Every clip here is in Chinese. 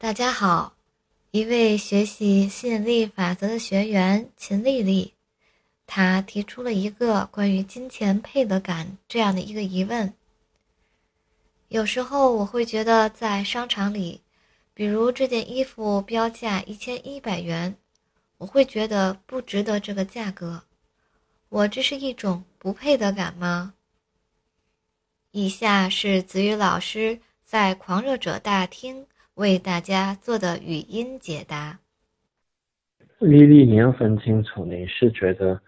大家好，一位学习吸引力法则的学员秦丽丽，她提出了一个关于金钱配得感这样的一个疑问。有时候我会觉得在商场里，比如这件衣服标价一千一百元，我会觉得不值得这个价格。我这是一种不配得感吗？以下是子宇老师在狂热者大厅。为大家做的语音解答。丽丽，你要分清楚，你是觉得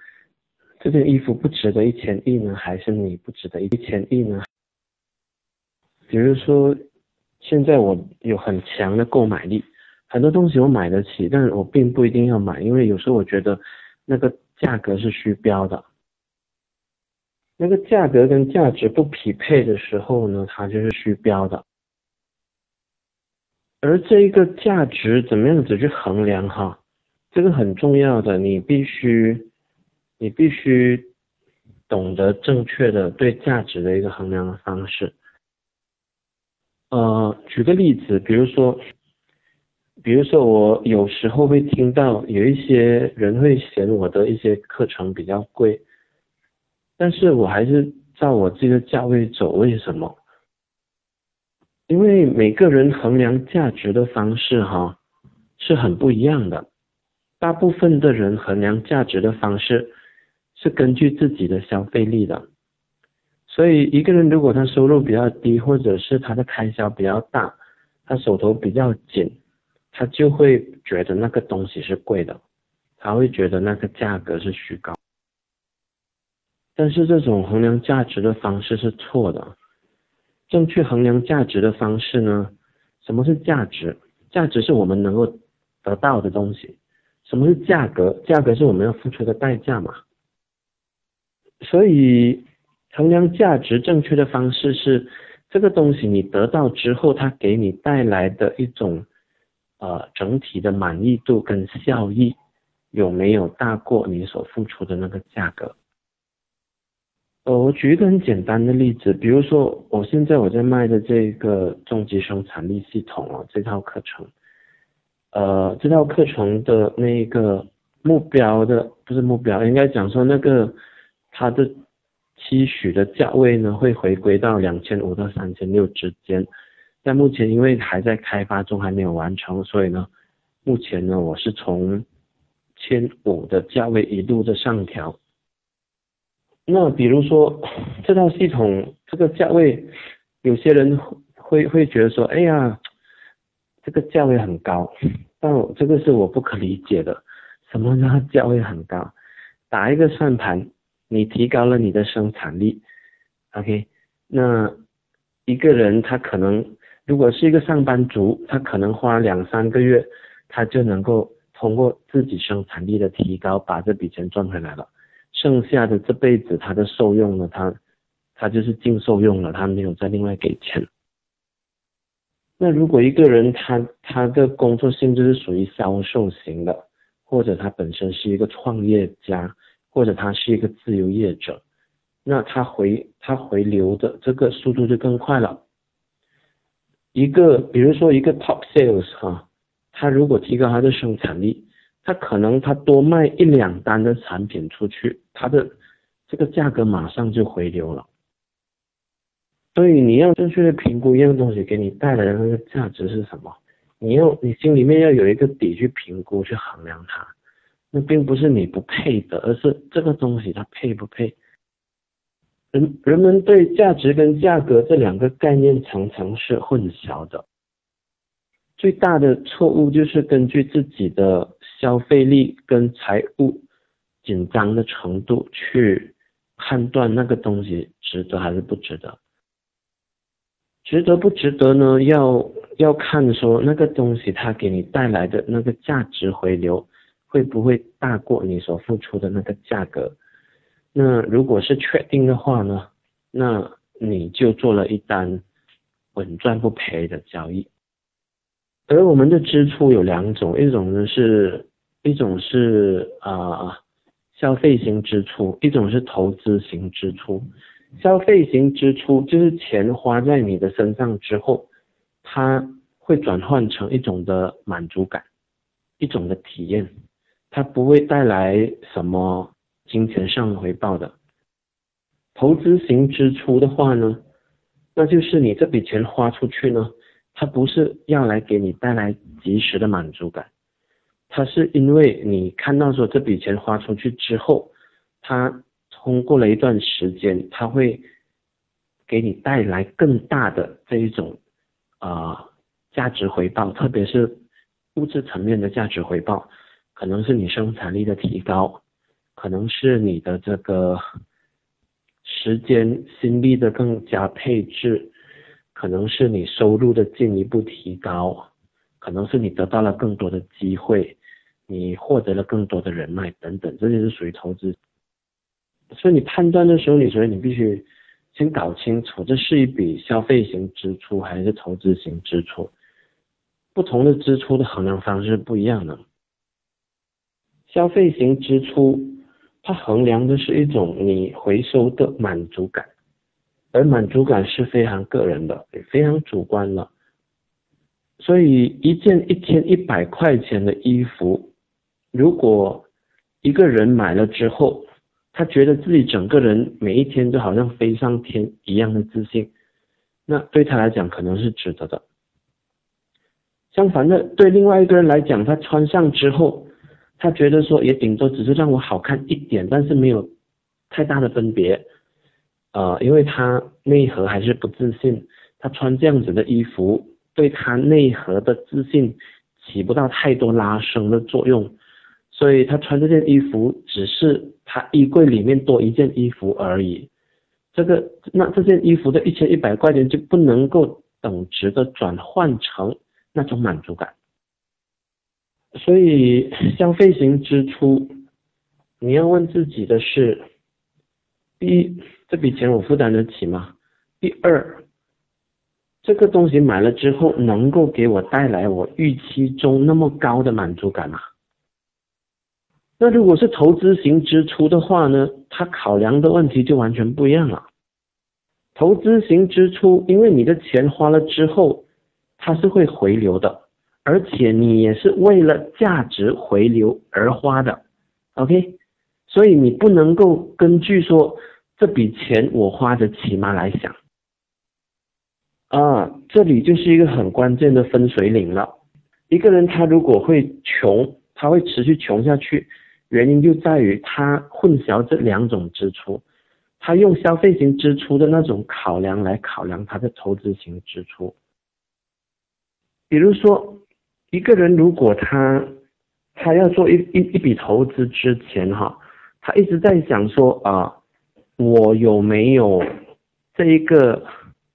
这件衣服不值得一千亿呢，还是你不值得一千亿呢？比如说，现在我有很强的购买力，很多东西我买得起，但是我并不一定要买，因为有时候我觉得那个价格是虚标的，那个价格跟价值不匹配的时候呢，它就是虚标的。而这一个价值怎么样子去衡量哈？这个很重要的，你必须，你必须懂得正确的对价值的一个衡量的方式。呃，举个例子，比如说，比如说我有时候会听到有一些人会嫌我的一些课程比较贵，但是我还是照我这个价位走，为什么？因为每个人衡量价值的方式哈是很不一样的，大部分的人衡量价值的方式是根据自己的消费力的，所以一个人如果他收入比较低，或者是他的开销比较大，他手头比较紧，他就会觉得那个东西是贵的，他会觉得那个价格是虚高，但是这种衡量价值的方式是错的。正确衡量价值的方式呢？什么是价值？价值是我们能够得到的东西。什么是价格？价格是我们要付出的代价嘛。所以衡量价值正确的方式是，这个东西你得到之后，它给你带来的一种呃整体的满意度跟效益有没有大过你所付出的那个价格？呃，我举一个很简单的例子，比如说我现在我在卖的这个终极生产力系统哦，这套课程，呃，这套课程的那个目标的不是目标，应该讲说那个它的期许的价位呢，会回归到两千五到三千六之间。但目前因为还在开发中，还没有完成，所以呢，目前呢，我是从千五的价位一路的上调。那比如说这套系统这个价位，有些人会会觉得说，哎呀，这个价位很高，但我这个是我不可理解的。什么叫价位很高？打一个算盘，你提高了你的生产力，OK？那一个人他可能如果是一个上班族，他可能花两三个月，他就能够通过自己生产力的提高，把这笔钱赚回来了。剩下的这辈子他的受用呢，他他就是净受用了，他没有再另外给钱。那如果一个人他他的工作性质是属于销售型的，或者他本身是一个创业家，或者他是一个自由业者，那他回他回流的这个速度就更快了。一个比如说一个 top sales 哈，他如果提高他的生产力。他可能他多卖一两单的产品出去，他的这个价格马上就回流了。所以你要正确的评估一样东西给你带来的那个价值是什么，你要你心里面要有一个底去评估去衡量它。那并不是你不配的，而是这个东西它配不配。人人们对价值跟价格这两个概念常常是混淆的。最大的错误就是根据自己的消费力跟财务紧张的程度去判断那个东西值得还是不值得。值得不值得呢？要要看说那个东西它给你带来的那个价值回流会不会大过你所付出的那个价格。那如果是确定的话呢，那你就做了一单稳赚不赔的交易。而我们的支出有两种，一种呢是，一种是啊消费型支出，一种是投资型支出。消费型支出就是钱花在你的身上之后，它会转换成一种的满足感，一种的体验，它不会带来什么金钱上的回报的。投资型支出的话呢，那就是你这笔钱花出去呢，它不是要来给你带来及时的满足感，它是因为你看到说这笔钱花出去之后，它通过了一段时间，它会给你带来更大的这一种啊。价值回报，特别是物质层面的价值回报，可能是你生产力的提高，可能是你的这个时间心力的更加配置，可能是你收入的进一步提高，可能是你得到了更多的机会，你获得了更多的人脉等等，这些是属于投资。所以你判断的时候，你所以你必须先搞清楚，这是一笔消费型支出还是投资型支出。不同的支出的衡量方式不一样的。消费型支出，它衡量的是一种你回收的满足感，而满足感是非常个人的，也非常主观的。所以一件一千一百块钱的衣服，如果一个人买了之后，他觉得自己整个人每一天都好像飞上天一样的自信，那对他来讲可能是值得的。相反的，对另外一个人来讲，他穿上之后，他觉得说也顶多只是让我好看一点，但是没有太大的分别，呃，因为他内核还是不自信，他穿这样子的衣服对他内核的自信起不到太多拉升的作用，所以他穿这件衣服只是他衣柜里面多一件衣服而已，这个那这件衣服的一千一百块钱就不能够等值的转换成。那种满足感，所以消费型支出，你要问自己的是：第一，这笔钱我负担得起吗？第二，这个东西买了之后能够给我带来我预期中那么高的满足感吗？那如果是投资型支出的话呢？它考量的问题就完全不一样了。投资型支出，因为你的钱花了之后。它是会回流的，而且你也是为了价值回流而花的，OK？所以你不能够根据说这笔钱我花得起吗来想，啊，这里就是一个很关键的分水岭了。一个人他如果会穷，他会持续穷下去，原因就在于他混淆这两种支出，他用消费型支出的那种考量来考量他的投资型支出。比如说，一个人如果他他要做一一一笔投资之前哈，他一直在想说啊，我有没有这一个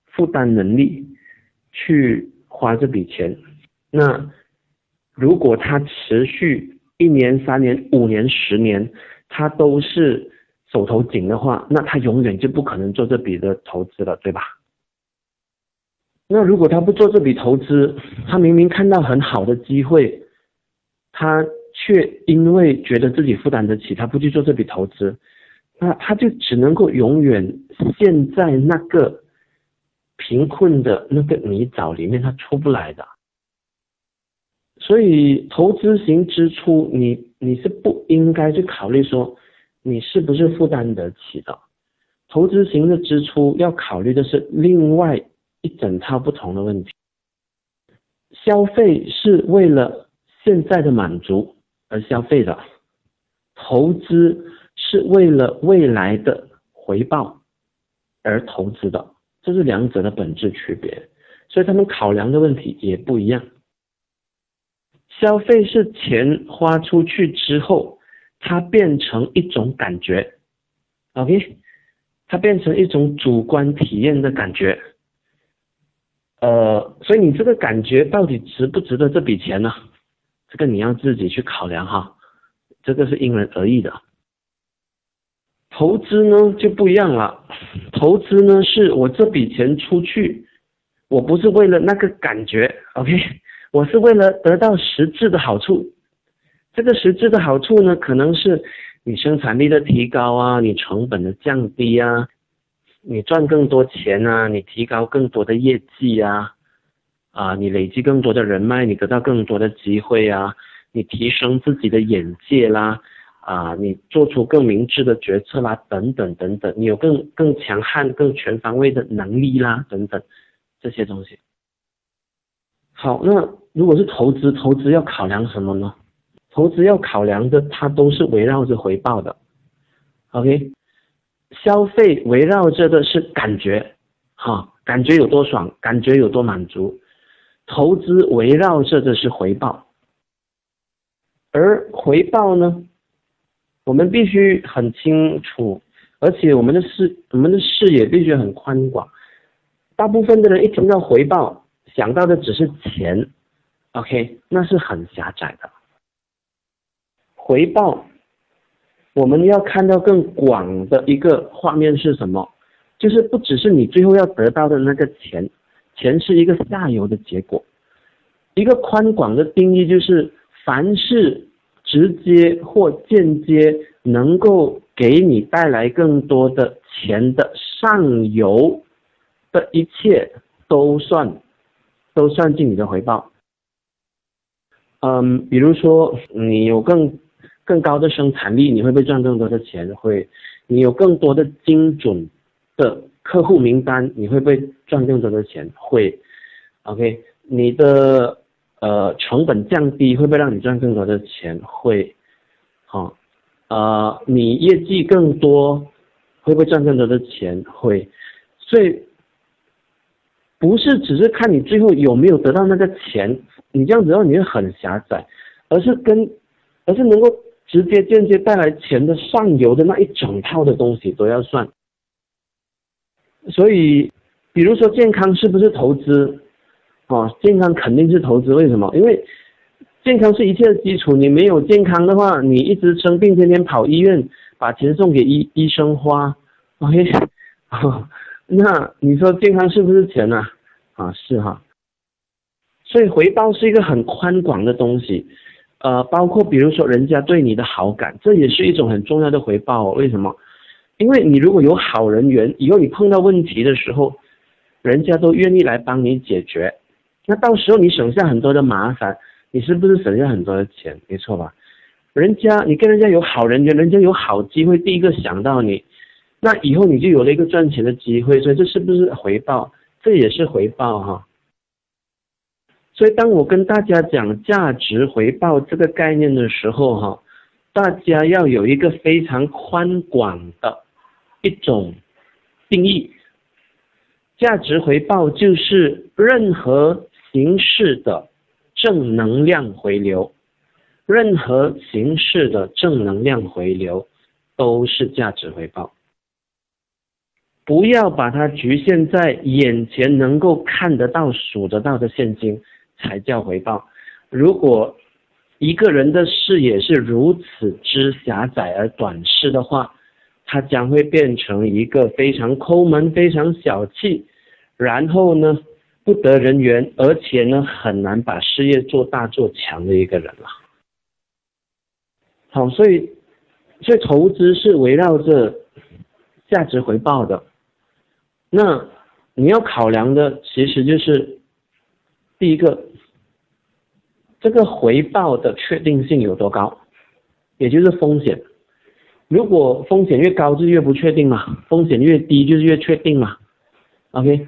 负担能力去花这笔钱？那如果他持续一年、三年、五年、十年，他都是手头紧的话，那他永远就不可能做这笔的投资了，对吧？那如果他不做这笔投资，他明明看到很好的机会，他却因为觉得自己负担得起，他不去做这笔投资，那他就只能够永远陷在那个贫困的那个泥沼里面，他出不来的。所以投资型支出，你你是不应该去考虑说你是不是负担得起的。投资型的支出要考虑的是另外。一整套不同的问题，消费是为了现在的满足而消费的，投资是为了未来的回报而投资的，这是两者的本质区别，所以他们考量的问题也不一样。消费是钱花出去之后，它变成一种感觉，OK，它变成一种主观体验的感觉。呃，所以你这个感觉到底值不值得这笔钱呢？这个你要自己去考量哈，这个是因人而异的。投资呢就不一样了，投资呢是我这笔钱出去，我不是为了那个感觉，OK，我是为了得到实质的好处。这个实质的好处呢，可能是你生产力的提高啊，你成本的降低啊。你赚更多钱啊，你提高更多的业绩啊，啊，你累积更多的人脉，你得到更多的机会啊，你提升自己的眼界啦，啊，你做出更明智的决策啦，等等等等，你有更更强悍、更全方位的能力啦，等等这些东西。好，那如果是投资，投资要考量什么呢？投资要考量的，它都是围绕着回报的。OK，消费围绕着的是感觉，哈，感觉有多爽，感觉有多满足。投资围绕着的是回报，而回报呢，我们必须很清楚，而且我们的视我们的视野必须很宽广。大部分的人一听到回报，想到的只是钱，OK，那是很狭窄的。回报，我们要看到更广的一个画面是什么？就是不只是你最后要得到的那个钱，钱是一个下游的结果。一个宽广的定义就是，凡是直接或间接能够给你带来更多的钱的上游的一切，都算。都算进你的回报。嗯，比如说你有更更高的生产力，你会不会赚更多的钱？会。你有更多的精准的客户名单，你会不会赚更多的钱？会。OK，你的呃成本降低，会不会让你赚更多的钱？会。好，呃，你业绩更多，会不会赚更多的钱？会。所以。不是只是看你最后有没有得到那个钱，你这样子的话你会很狭窄，而是跟，而是能够直接间接带来钱的上游的那一整套的东西都要算。所以，比如说健康是不是投资？哦，健康肯定是投资，为什么？因为健康是一切的基础，你没有健康的话，你一直生病，天天跑医院，把钱送给医医生花，OK。那你说健康是不是钱呢？啊，是哈。所以回报是一个很宽广的东西，呃，包括比如说人家对你的好感，这也是一种很重要的回报哦。为什么？因为你如果有好人缘，以后你碰到问题的时候，人家都愿意来帮你解决。那到时候你省下很多的麻烦，你是不是省下很多的钱？没错吧？人家你跟人家有好人缘，人家有好机会，第一个想到你。那以后你就有了一个赚钱的机会，所以这是不是回报？这也是回报哈。所以当我跟大家讲价值回报这个概念的时候哈，大家要有一个非常宽广的一种定义。价值回报就是任何形式的正能量回流，任何形式的正能量回流都是价值回报。不要把它局限在眼前能够看得到、数得到的现金才叫回报。如果一个人的视野是如此之狭窄而短视的话，他将会变成一个非常抠门、非常小气，然后呢不得人缘，而且呢很难把事业做大做强的一个人了。好，所以所以投资是围绕着价值回报的。那你要考量的其实就是第一个，这个回报的确定性有多高，也就是风险。如果风险越高，就越不确定嘛；风险越低，就是越确定嘛。OK。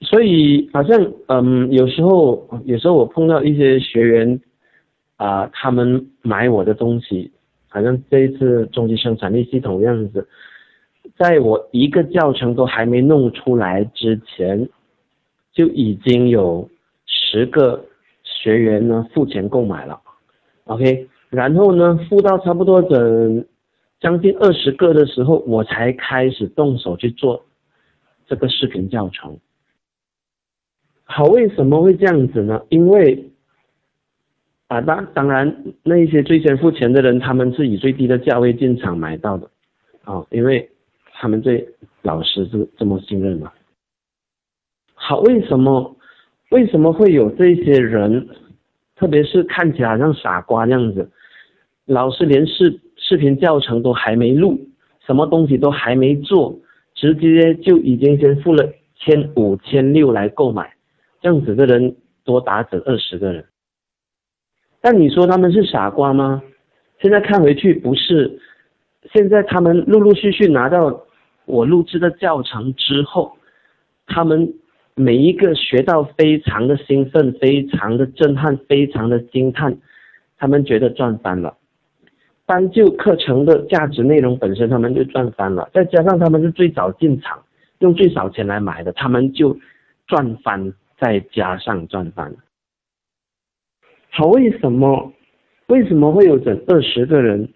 所以好像嗯，有时候有时候我碰到一些学员啊，他们买我的东西，好像这一次终极生产力系统样子。在我一个教程都还没弄出来之前，就已经有十个学员呢付钱购买了，OK，然后呢付到差不多整将近二十个的时候，我才开始动手去做这个视频教程。好，为什么会这样子呢？因为啊，当当然那些最先付钱的人，他们是以最低的价位进场买到的啊，因为。他们对老师是这么信任吗？好，为什么为什么会有这些人？特别是看起来像傻瓜这样子，老师连视视频教程都还没录，什么东西都还没做，直接就已经先付了千五千六来购买，这样子的人多打整二十个人。但你说他们是傻瓜吗？现在看回去不是。现在他们陆陆续续拿到我录制的教程之后，他们每一个学到非常的兴奋，非常的震撼，非常的惊叹，他们觉得赚翻了。单就课程的价值内容本身，他们就赚翻了。再加上他们是最早进场，用最少钱来买的，他们就赚翻，再加上赚翻。好，为什么？为什么会有整二十个人？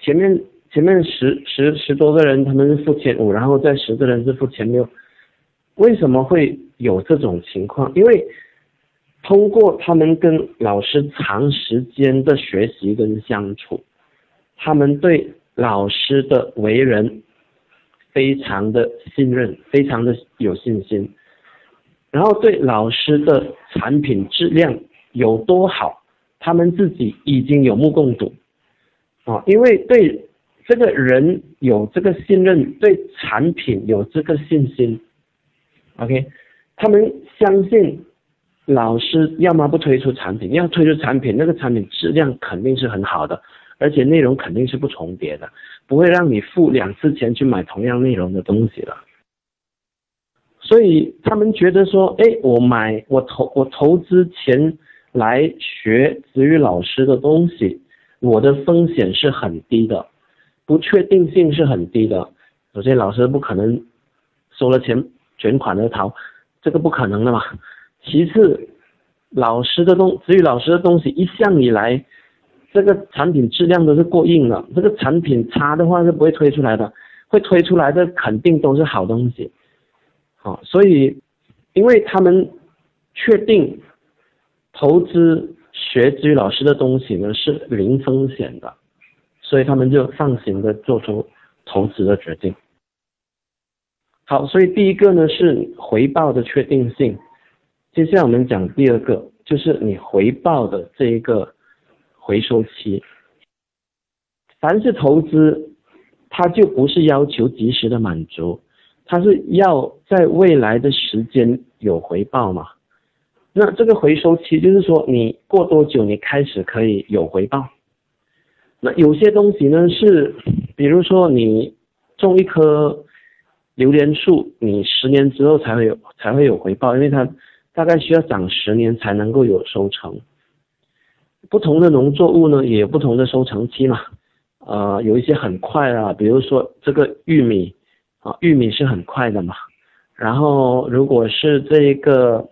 前面。前面十十十多个人，他们是付千五，然后再十个人是付千六。为什么会有这种情况？因为通过他们跟老师长时间的学习跟相处，他们对老师的为人非常的信任，非常的有信心，然后对老师的产品质量有多好，他们自己已经有目共睹啊，因为对。这个人有这个信任，对产品有这个信心，OK，他们相信老师要么不推出产品，要推出产品，那个产品质量肯定是很好的，而且内容肯定是不重叠的，不会让你付两次钱去买同样内容的东西了。所以他们觉得说，哎，我买我投我投资钱来学子宇老师的东西，我的风险是很低的。不确定性是很低的。首先，老师不可能收了钱卷款而逃，这个不可能的嘛。其次，老师的东，子宇老师的东西一向以来，这个产品质量都是过硬的。这个产品差的话是不会推出来的，会推出来的肯定都是好东西。好，所以，因为他们确定投资学至于老师的东西呢是零风险的。所以他们就放心的做出投资的决定。好，所以第一个呢是回报的确定性。接下来我们讲第二个，就是你回报的这一个回收期。凡是投资，它就不是要求及时的满足，它是要在未来的时间有回报嘛？那这个回收期就是说，你过多久你开始可以有回报？有些东西呢是，比如说你种一棵榴莲树，你十年之后才会有才会有回报，因为它大概需要长十年才能够有收成。不同的农作物呢也有不同的收成期嘛，呃，有一些很快啊，比如说这个玉米啊，玉米是很快的嘛。然后如果是这一个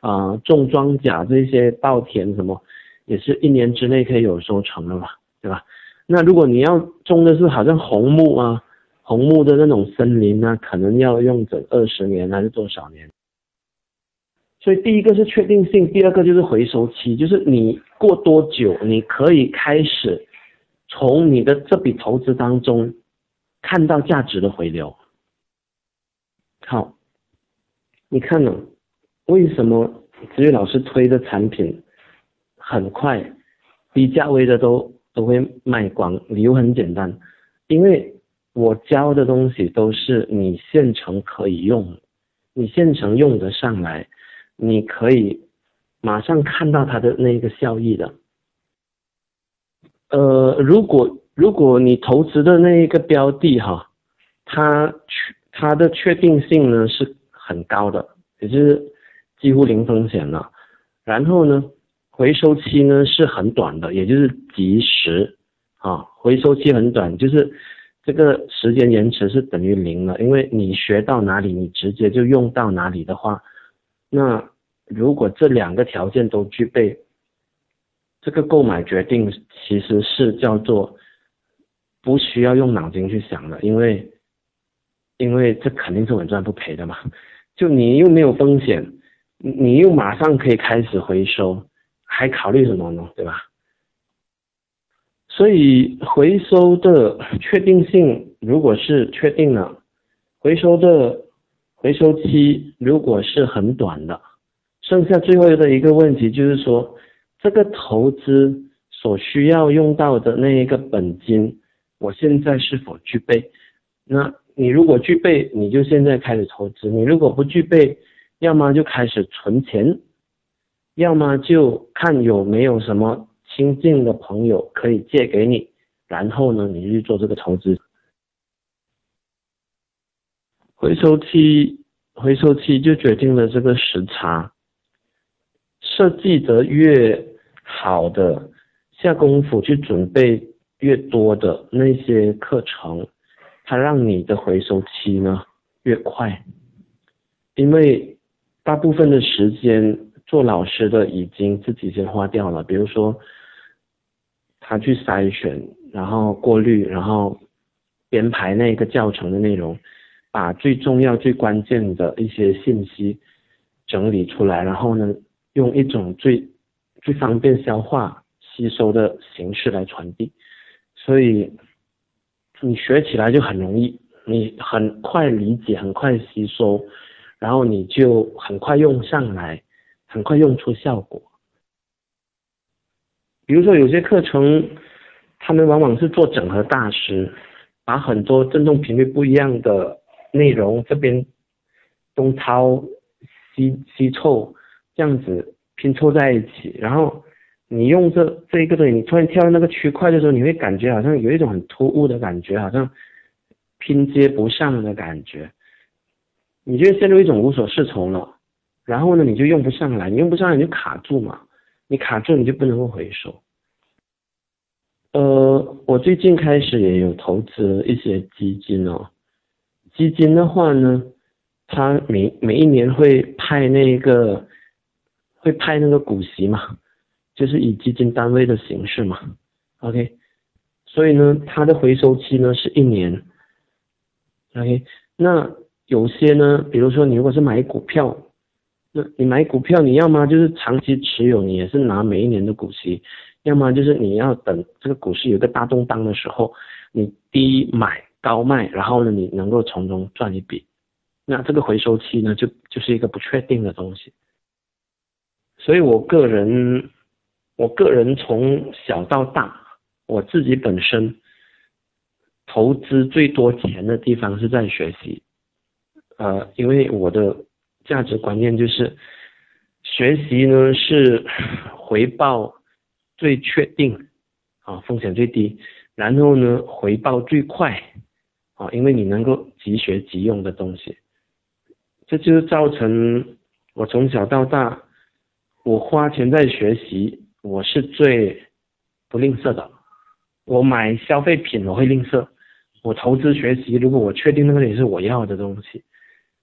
啊种庄稼这些稻田什么，也是一年之内可以有收成的嘛。对吧？那如果你要种的是好像红木啊，红木的那种森林呢，可能要用整二十年还是多少年？所以第一个是确定性，第二个就是回收期，就是你过多久你可以开始从你的这笔投资当中看到价值的回流。好，你看呢？为什么子宇老师推的产品很快，低价位的都？都会卖光，理由很简单，因为我教的东西都是你现成可以用，你现成用得上来，你可以马上看到它的那个效益的。呃，如果如果你投资的那一个标的哈，它确它的确定性呢是很高的，也就是几乎零风险了，然后呢？回收期呢是很短的，也就是及时啊，回收期很短，就是这个时间延迟是等于零了，因为你学到哪里，你直接就用到哪里的话，那如果这两个条件都具备，这个购买决定其实是叫做不需要用脑筋去想的，因为因为这肯定是稳赚不赔的嘛，就你又没有风险，你又马上可以开始回收。还考虑什么呢？对吧？所以回收的确定性，如果是确定了，回收的回收期如果是很短的，剩下最后的一个问题就是说，这个投资所需要用到的那一个本金，我现在是否具备？那你如果具备，你就现在开始投资；你如果不具备，要么就开始存钱，要么就看有没有什么亲近的朋友可以借给你，然后呢，你去做这个投资。回收期，回收期就决定了这个时差。设计的越好的，下功夫去准备越多的那些课程，它让你的回收期呢越快，因为大部分的时间做老师的已经自己先花掉了，比如说他去筛选，然后过滤，然后编排那个教程的内容，把最重要、最关键的一些信息整理出来，然后呢。用一种最最方便消化吸收的形式来传递，所以你学起来就很容易，你很快理解，很快吸收，然后你就很快用上来，很快用出效果。比如说有些课程，他们往往是做整合大师，把很多振动频率不一样的内容这边东掏西西凑。这样子拼凑在一起，然后你用这这一个东西，你突然跳到那个区块的时候，你会感觉好像有一种很突兀的感觉，好像拼接不上的感觉，你就陷入一种无所适从了。然后呢，你就用不上来，你用不上来你就卡住嘛，你卡住你就不能够回收。呃，我最近开始也有投资一些基金哦，基金的话呢，它每每一年会派那个。会派那个股息嘛，就是以基金单位的形式嘛，OK，所以呢，它的回收期呢是一年，OK，那有些呢，比如说你如果是买股票，那你买股票你要么就是长期持有，你也是拿每一年的股息，要么就是你要等这个股市有个大动荡的时候，你低买高卖，然后呢你能够从中赚一笔，那这个回收期呢就就是一个不确定的东西。所以，我个人，我个人从小到大，我自己本身投资最多钱的地方是在学习，呃，因为我的价值观念就是，学习呢是 回报最确定，啊，风险最低，然后呢回报最快，啊，因为你能够即学即用的东西，这就是造成我从小到大。我花钱在学习，我是最不吝啬的。我买消费品我会吝啬，我投资学习，如果我确定那个也是我要的东西，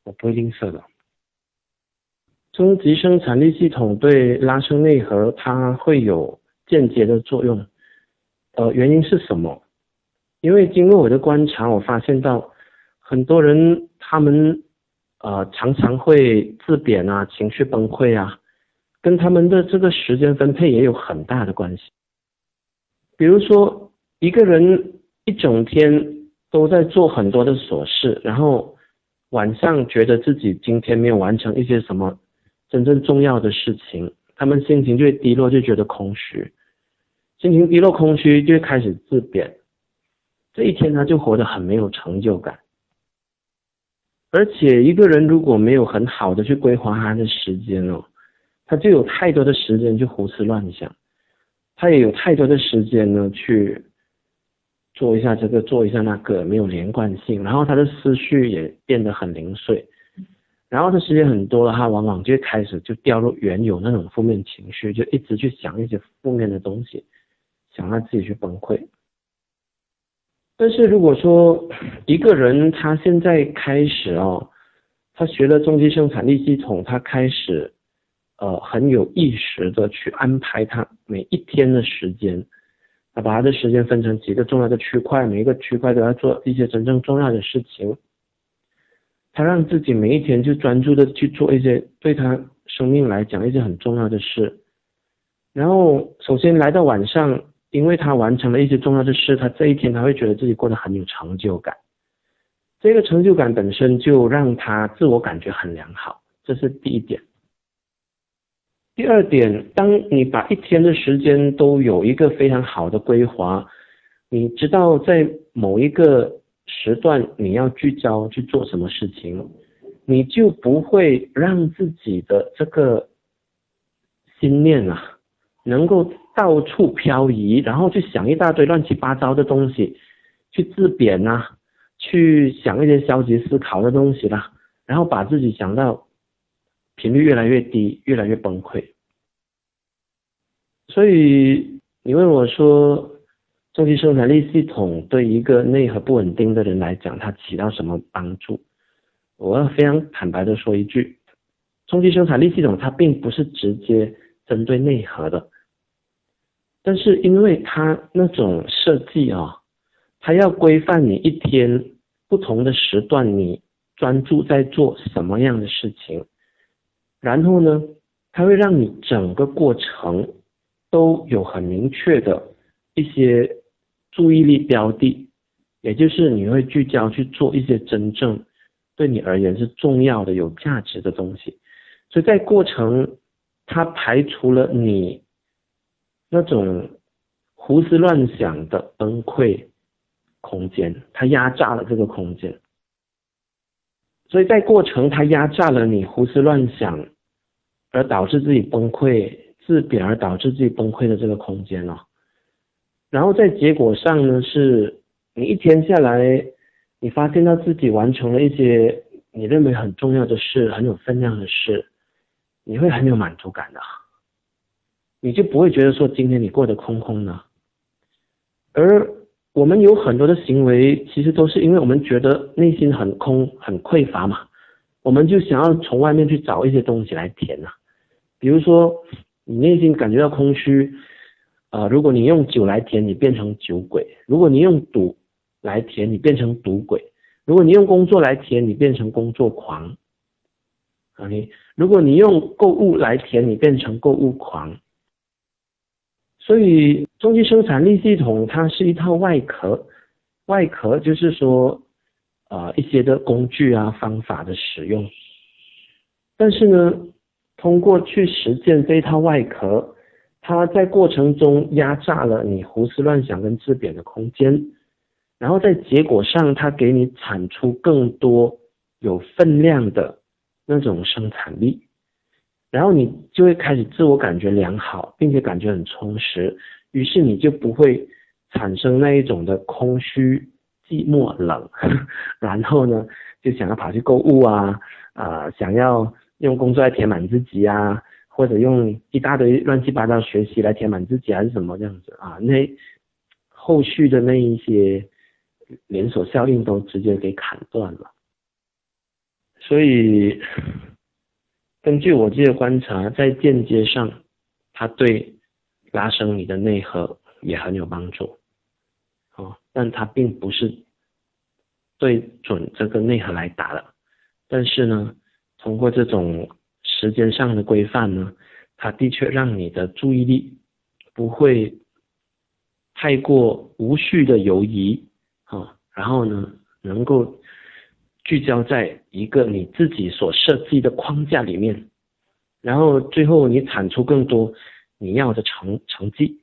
我不会吝啬的。终极生产力系统对拉伸内核它会有间接的作用，呃，原因是什么？因为经过我的观察，我发现到很多人他们呃常常会自贬啊，情绪崩溃啊。跟他们的这个时间分配也有很大的关系。比如说，一个人一整天都在做很多的琐事，然后晚上觉得自己今天没有完成一些什么真正重要的事情，他们心情就会低落，就觉得空虚，心情低落、空虚就会开始自贬，这一天他就活得很没有成就感。而且，一个人如果没有很好的去规划他的时间哦。他就有太多的时间去胡思乱想，他也有太多的时间呢去做一下这个做一下那个，没有连贯性，然后他的思绪也变得很零碎，然后他时间很多了，他往往就开始就掉入原有那种负面情绪，就一直去想一些负面的东西，想让自己去崩溃。但是如果说一个人他现在开始哦，他学了中极生产力系统，他开始。呃，很有意识的去安排他每一天的时间，他把他的时间分成几个重要的区块，每一个区块都要做一些真正重要的事情。他让自己每一天就专注的去做一些对他生命来讲一些很重要的事。然后，首先来到晚上，因为他完成了一些重要的事，他这一天他会觉得自己过得很有成就感。这个成就感本身就让他自我感觉很良好，这是第一点。第二点，当你把一天的时间都有一个非常好的规划，你知道在某一个时段你要聚焦去做什么事情，你就不会让自己的这个心念啊，能够到处漂移，然后去想一大堆乱七八糟的东西，去自贬呐，去想一些消极思考的东西啦，然后把自己想到频率越来越低，越来越崩溃。所以你问我说。中期生产力系统对一个内核不稳定的人来讲，它起到什么帮助？我要非常坦白的说一句，中期生产力系统它并不是直接针对内核的，但是因为它那种设计啊，它要规范你一天不同的时段你专注在做什么样的事情，然后呢，它会让你整个过程都有很明确的一些。注意力标的，也就是你会聚焦去做一些真正对你而言是重要的、有价值的东西。所以在过程，它排除了你那种胡思乱想的崩溃空间，它压榨了这个空间。所以在过程，它压榨了你胡思乱想而导致自己崩溃、自贬而导致自己崩溃的这个空间了。然后在结果上呢，是你一天下来，你发现到自己完成了一些你认为很重要的事、很有分量的事，你会很有满足感的，你就不会觉得说今天你过得空空的。而我们有很多的行为，其实都是因为我们觉得内心很空、很匮乏嘛，我们就想要从外面去找一些东西来填呐，比如说你内心感觉到空虚。啊，如果你用酒来填，你变成酒鬼；如果你用赌来填，你变成赌鬼；如果你用工作来填，你变成工作狂。OK，如果你用购物来填，你变成购物狂。所以，中期生产力系统它是一套外壳，外壳就是说，啊，一些的工具啊、方法的使用。但是呢，通过去实践这一套外壳。它在过程中压榨了你胡思乱想跟自贬的空间，然后在结果上，它给你产出更多有分量的那种生产力，然后你就会开始自我感觉良好，并且感觉很充实，于是你就不会产生那一种的空虚、寂寞、冷，然后呢，就想要跑去购物啊，啊，想要用工作来填满自己啊。或者用一大堆乱七八糟学习来填满自己，还是什么这样子啊？那后续的那一些连锁效应都直接给砍断了。所以，根据我这个观察，在间接上，它对拉升你的内核也很有帮助，哦，但它并不是对准这个内核来打的。但是呢，通过这种。时间上的规范呢，它的确让你的注意力不会太过无序的游移啊，然后呢，能够聚焦在一个你自己所设计的框架里面，然后最后你产出更多你要的成成绩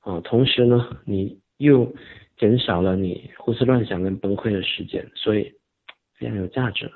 啊，同时呢，你又减少了你胡思乱想跟崩溃的时间，所以非常有价值。